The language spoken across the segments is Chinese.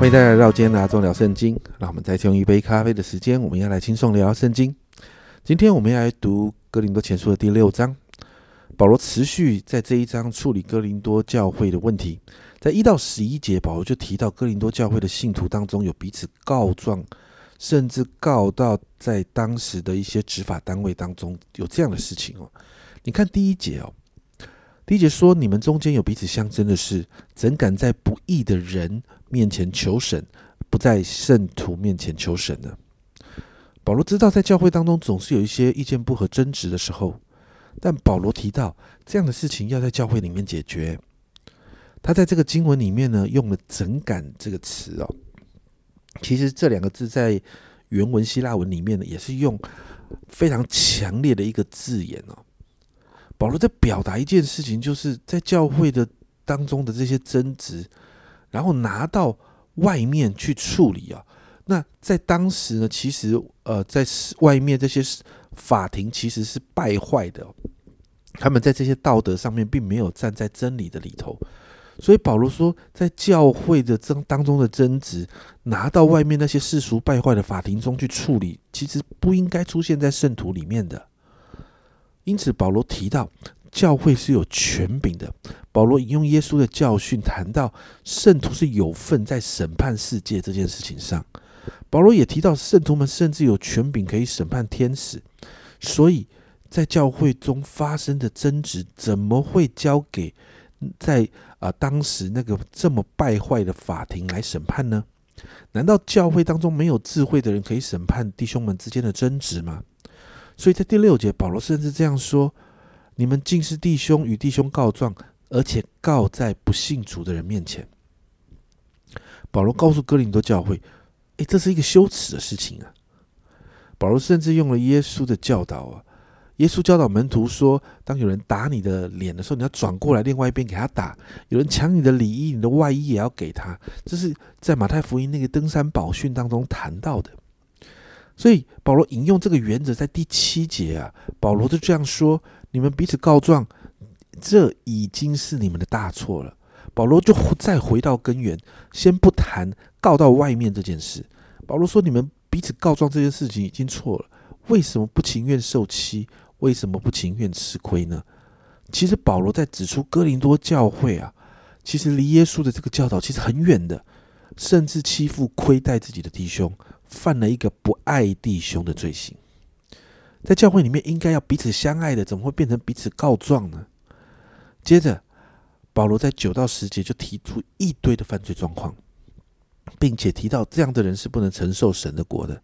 欢迎大家来到今天的阿忠聊圣经。让我们再用一杯咖啡的时间，我们要来轻松聊圣经。今天我们要来读哥林多前书的第六章。保罗持续在这一章处理哥林多教会的问题。在一到十一节，保罗就提到哥林多教会的信徒当中有彼此告状，甚至告到在当时的一些执法单位当中有这样的事情哦。你看第一节哦，第一节说：“你们中间有彼此相争的事，怎敢在不义的人面前求审，不在圣徒面前求审呢？”保罗知道，在教会当中总是有一些意见不合、争执的时候。但保罗提到这样的事情要在教会里面解决，他在这个经文里面呢用了“怎敢”这个词哦。其实这两个字在原文希腊文里面呢也是用非常强烈的一个字眼哦。保罗在表达一件事情，就是在教会的当中的这些争执，然后拿到外面去处理啊。那在当时呢，其实呃，在外面这些法庭其实是败坏的，他们在这些道德上面并没有站在真理的里头，所以保罗说，在教会的争当中的争执，拿到外面那些世俗败坏的法庭中去处理，其实不应该出现在圣徒里面的。因此，保罗提到教会是有权柄的。保罗引用耶稣的教训，谈到圣徒是有份在审判世界这件事情上。保罗也提到，圣徒们甚至有权柄可以审判天使，所以在教会中发生的争执，怎么会交给在啊当时那个这么败坏的法庭来审判呢？难道教会当中没有智慧的人可以审判弟兄们之间的争执吗？所以在第六节，保罗甚至这样说：“你们竟是弟兄与弟兄告状，而且告在不信主的人面前。”保罗告诉哥林多教会。哎，这是一个羞耻的事情啊！保罗甚至用了耶稣的教导啊，耶稣教导门徒说：当有人打你的脸的时候，你要转过来另外一边给他打；有人抢你的礼衣，你的外衣也要给他。这是在马太福音那个登山宝训当中谈到的。所以保罗引用这个原则，在第七节啊，保罗就这样说：你们彼此告状，这已经是你们的大错了。保罗就再回到根源，先不谈。告到外面这件事，保罗说：“你们彼此告状这件事情已经错了，为什么不情愿受欺？为什么不情愿吃亏呢？”其实保罗在指出哥林多教会啊，其实离耶稣的这个教导其实很远的，甚至欺负亏待自己的弟兄，犯了一个不爱弟兄的罪行。在教会里面应该要彼此相爱的，怎么会变成彼此告状呢？接着，保罗在九到十节就提出一堆的犯罪状况。并且提到这样的人是不能承受神的国的，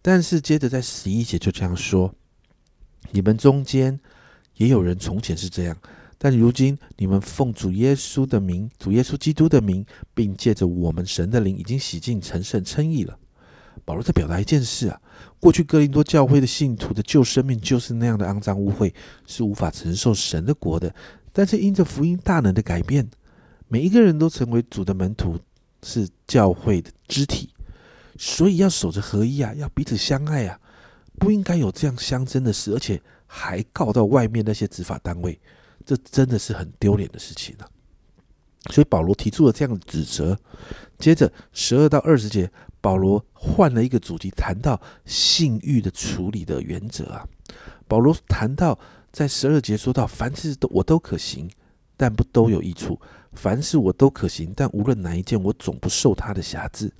但是接着在十一节就这样说：你们中间也有人从前是这样，但如今你们奉主耶稣的名，主耶稣基督的名，并借着我们神的灵，已经洗净成圣称义了。保罗在表达一件事啊，过去哥林多教会的信徒的旧生命就是那样的肮脏污秽，是无法承受神的国的。但是因着福音大能的改变，每一个人都成为主的门徒。是教会的肢体，所以要守着合一啊，要彼此相爱啊，不应该有这样相争的事，而且还告到外面那些执法单位，这真的是很丢脸的事情啊。所以保罗提出了这样的指责。接着十二到二十节，保罗换了一个主题，谈到性欲的处理的原则啊。保罗谈到在十二节说到，凡事都我都可行，但不都有益处。凡事我都可行，但无论哪一件，我总不受他的辖制。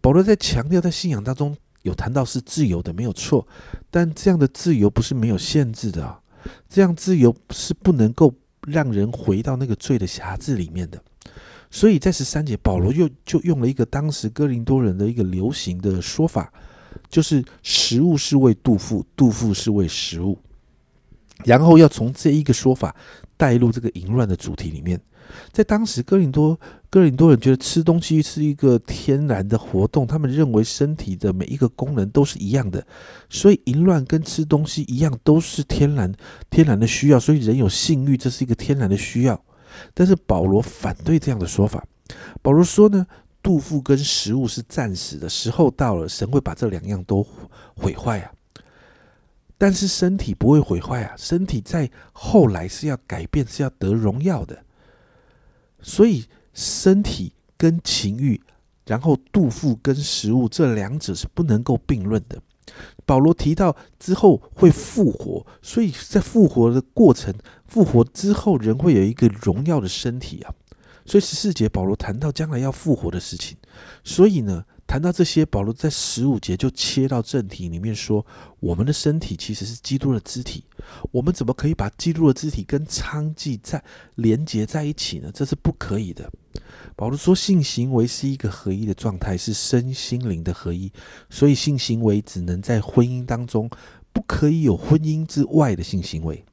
保罗在强调，在信仰当中有谈到是自由的，没有错。但这样的自由不是没有限制的啊，这样自由是不能够让人回到那个罪的辖制里面的。所以在十三节，保罗又就用了一个当时哥林多人的一个流行的说法，就是食物是为杜甫，杜甫是为食物，然后要从这一个说法带入这个淫乱的主题里面。在当时，哥林多哥林多人觉得吃东西是一个天然的活动，他们认为身体的每一个功能都是一样的，所以淫乱跟吃东西一样，都是天然天然的需要。所以人有性欲，这是一个天然的需要。但是保罗反对这样的说法。保罗说呢，杜甫跟食物是暂时的，时候到了，神会把这两样都毁坏啊。但是身体不会毁坏啊，身体在后来是要改变，是要得荣耀的。所以，身体跟情欲然后肚腹跟食物这两者是不能够并论的。保罗提到之后会复活，所以在复活的过程，复活之后人会有一个荣耀的身体啊。所以十四节保罗谈到将来要复活的事情，所以呢。谈到这些，保罗在十五节就切到正题里面说：我们的身体其实是基督的肢体，我们怎么可以把基督的肢体跟娼妓在连接在一起呢？这是不可以的。保罗说，性行为是一个合一的状态，是身心灵的合一，所以性行为只能在婚姻当中，不可以有婚姻之外的性行为，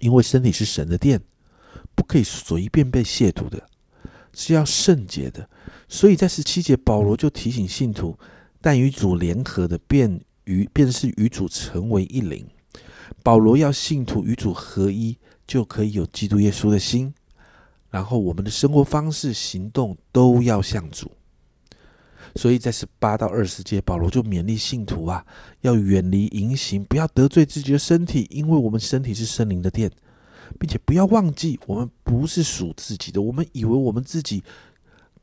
因为身体是神的殿，不可以随便被亵渎的。是要圣洁的，所以在十七节，保罗就提醒信徒：但与主联合的，便与便是与主成为一灵。保罗要信徒与主合一，就可以有基督耶稣的心。然后，我们的生活方式、行动都要像主。所以在十八到二十节，保罗就勉励信徒啊，要远离淫行，不要得罪自己的身体，因为我们身体是圣灵的殿。并且不要忘记，我们不是属自己的。我们以为我们自己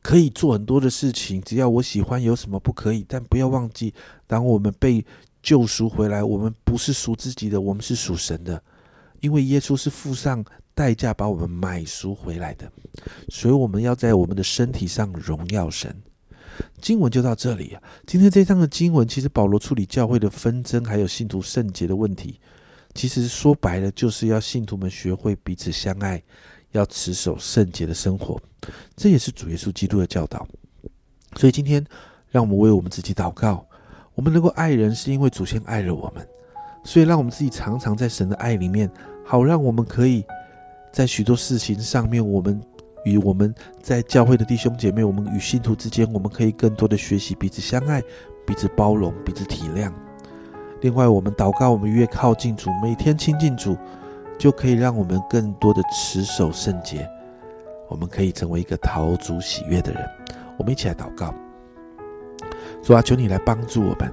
可以做很多的事情，只要我喜欢，有什么不可以？但不要忘记，当我们被救赎回来，我们不是属自己的，我们是属神的。因为耶稣是付上代价把我们买赎回来的，所以我们要在我们的身体上荣耀神。经文就到这里啊。今天这章的经文，其实保罗处理教会的纷争，还有信徒圣洁的问题。其实说白了，就是要信徒们学会彼此相爱，要持守圣洁的生活。这也是主耶稣基督的教导。所以今天，让我们为我们自己祷告。我们能够爱人，是因为祖先爱了我们。所以，让我们自己常常在神的爱里面，好让我们可以在许多事情上面，我们与我们在教会的弟兄姐妹，我们与信徒之间，我们可以更多的学习彼此相爱、彼此包容、彼此体谅。另外，我们祷告，我们越靠近主，每天亲近主，就可以让我们更多的持守圣洁。我们可以成为一个陶主喜悦的人。我们一起来祷告，主啊，求你来帮助我们。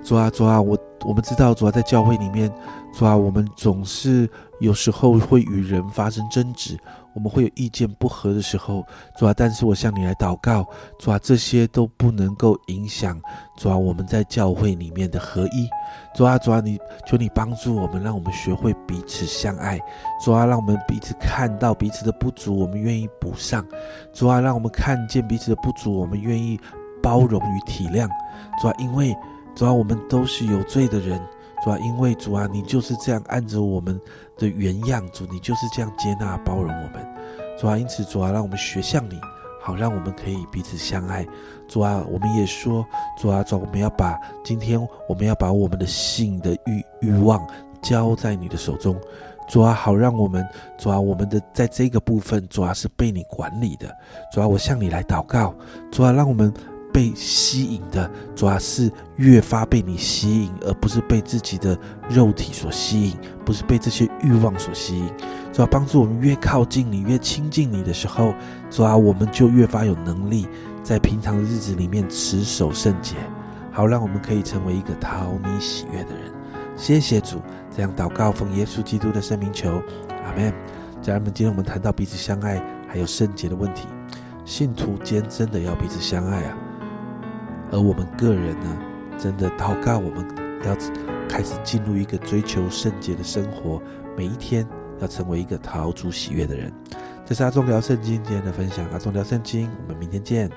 主啊，主啊，我我们知道，主啊，在教会里面，主啊，我们总是有时候会与人发生争执。我们会有意见不合的时候，主啊，但是我向你来祷告，主啊，这些都不能够影响主啊我们在教会里面的合一。主啊，主啊，你求你帮助我们，让我们学会彼此相爱。主啊，让我们彼此看到彼此的不足，我们愿意补上。主啊，让我们看见彼此的不足，我们愿意包容与体谅。主啊，因为主啊，我们都是有罪的人。主啊，因为主啊，你就是这样按着我们的原样，主你就是这样接纳包容我们。主啊，因此主啊，让我们学像你，好让我们可以彼此相爱。主啊，我们也说，主啊，主我们要把今天我们要把我们的性的欲欲望交在你的手中。主啊，好让我们主啊，我们的在这个部分主啊是被你管理的。主啊，我向你来祷告。主啊，让我们。被吸引的主要是越发被你吸引，而不是被自己的肉体所吸引，不是被这些欲望所吸引。主要帮助我们越靠近你，越亲近你的时候，主要我们就越发有能力在平常的日子里面持守圣洁，好让我们可以成为一个讨你喜悦的人。谢谢主，这样祷告奉耶稣基督的圣名求，阿门。家人们，今天我们谈到彼此相爱还有圣洁的问题，信徒间真的要彼此相爱啊。而我们个人呢，真的祷告，我们要开始进入一个追求圣洁的生活，每一天要成为一个逃出喜悦的人。这是阿忠聊圣经今天的分享，阿忠聊圣经，我们明天见。